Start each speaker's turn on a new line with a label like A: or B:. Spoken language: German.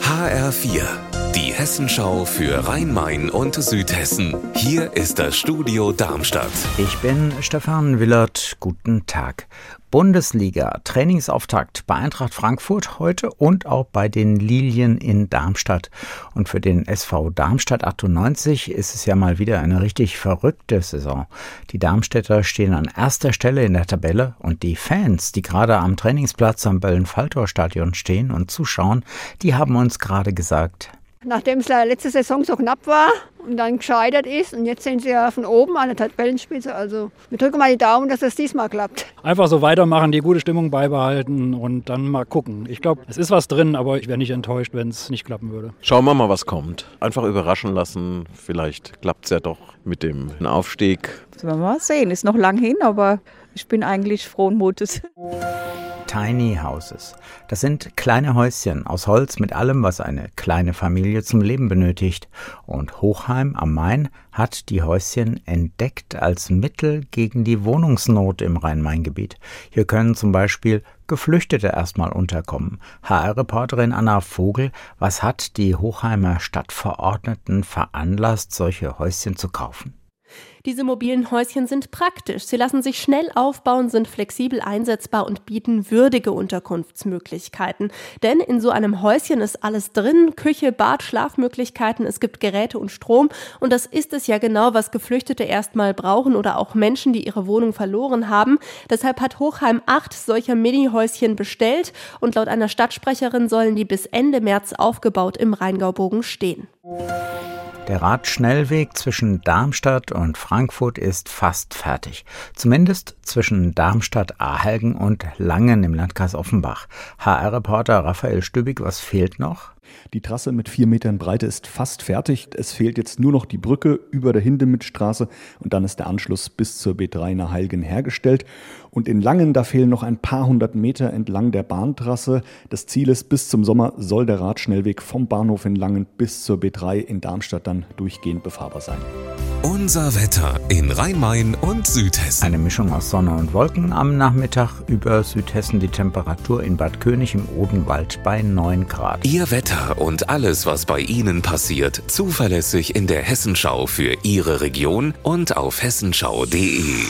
A: HR4, die Hessenschau für Rhein-Main und Südhessen. Hier ist das Studio Darmstadt.
B: Ich bin Stefan Willert. Guten Tag. Bundesliga Trainingsauftakt bei Eintracht Frankfurt heute und auch bei den Lilien in Darmstadt. Und für den SV Darmstadt 98 ist es ja mal wieder eine richtig verrückte Saison. Die Darmstädter stehen an erster Stelle in der Tabelle und die Fans, die gerade am Trainingsplatz am Böllen-Falltor-Stadion stehen und zuschauen, die haben uns gerade gesagt,
C: Nachdem es letzte Saison so knapp war und dann gescheitert ist und jetzt sind sie ja von oben an der Tabellenspitze. Also wir drücken mal die Daumen, dass das diesmal klappt.
D: Einfach so weitermachen, die gute Stimmung beibehalten und dann mal gucken. Ich glaube, es ist was drin, aber ich wäre nicht enttäuscht, wenn es nicht klappen würde.
E: Schauen wir mal, was kommt. Einfach überraschen lassen. Vielleicht klappt es ja doch mit dem Aufstieg.
F: Das werden wir mal sehen. Ist noch lang hin, aber ich bin eigentlich frohen Mutes.
B: Tiny Houses. Das sind kleine Häuschen aus Holz mit allem, was eine kleine Familie zum Leben benötigt. Und Hochheim am Main hat die Häuschen entdeckt als Mittel gegen die Wohnungsnot im Rhein-Main-Gebiet. Hier können zum Beispiel Geflüchtete erstmal unterkommen. HR-Reporterin Anna Vogel, was hat die Hochheimer Stadtverordneten veranlasst, solche Häuschen zu kaufen?
G: Diese mobilen Häuschen sind praktisch. Sie lassen sich schnell aufbauen, sind flexibel einsetzbar und bieten würdige Unterkunftsmöglichkeiten. Denn in so einem Häuschen ist alles drin. Küche, Bad, Schlafmöglichkeiten, es gibt Geräte und Strom. Und das ist es ja genau, was Geflüchtete erstmal brauchen oder auch Menschen, die ihre Wohnung verloren haben. Deshalb hat Hochheim acht solcher Mini-Häuschen bestellt und laut einer Stadtsprecherin sollen die bis Ende März aufgebaut im Rheingaubogen stehen.
B: Der Radschnellweg zwischen Darmstadt und Frankfurt ist fast fertig. Zumindest zwischen Darmstadt-Ahelgen und Langen im Landkreis Offenbach. HR-Reporter Raphael Stübig, was fehlt noch?
H: Die Trasse mit vier Metern Breite ist fast fertig. Es fehlt jetzt nur noch die Brücke über der Hindemithstraße und dann ist der Anschluss bis zur B3 nach Heilgen hergestellt. Und in Langen, da fehlen noch ein paar hundert Meter entlang der Bahntrasse. Das Ziel ist, bis zum Sommer soll der Radschnellweg vom Bahnhof in Langen bis zur B3 in Darmstadt dann durchgehend befahrbar sein.
A: Unser Wetter in Rhein-Main und Südhessen.
B: Eine Mischung aus Sonne und Wolken am Nachmittag über Südhessen die Temperatur in Bad König im Odenwald bei 9 Grad.
A: Ihr Wetter und alles, was bei Ihnen passiert, zuverlässig in der Hessenschau für Ihre Region und auf hessenschau.de.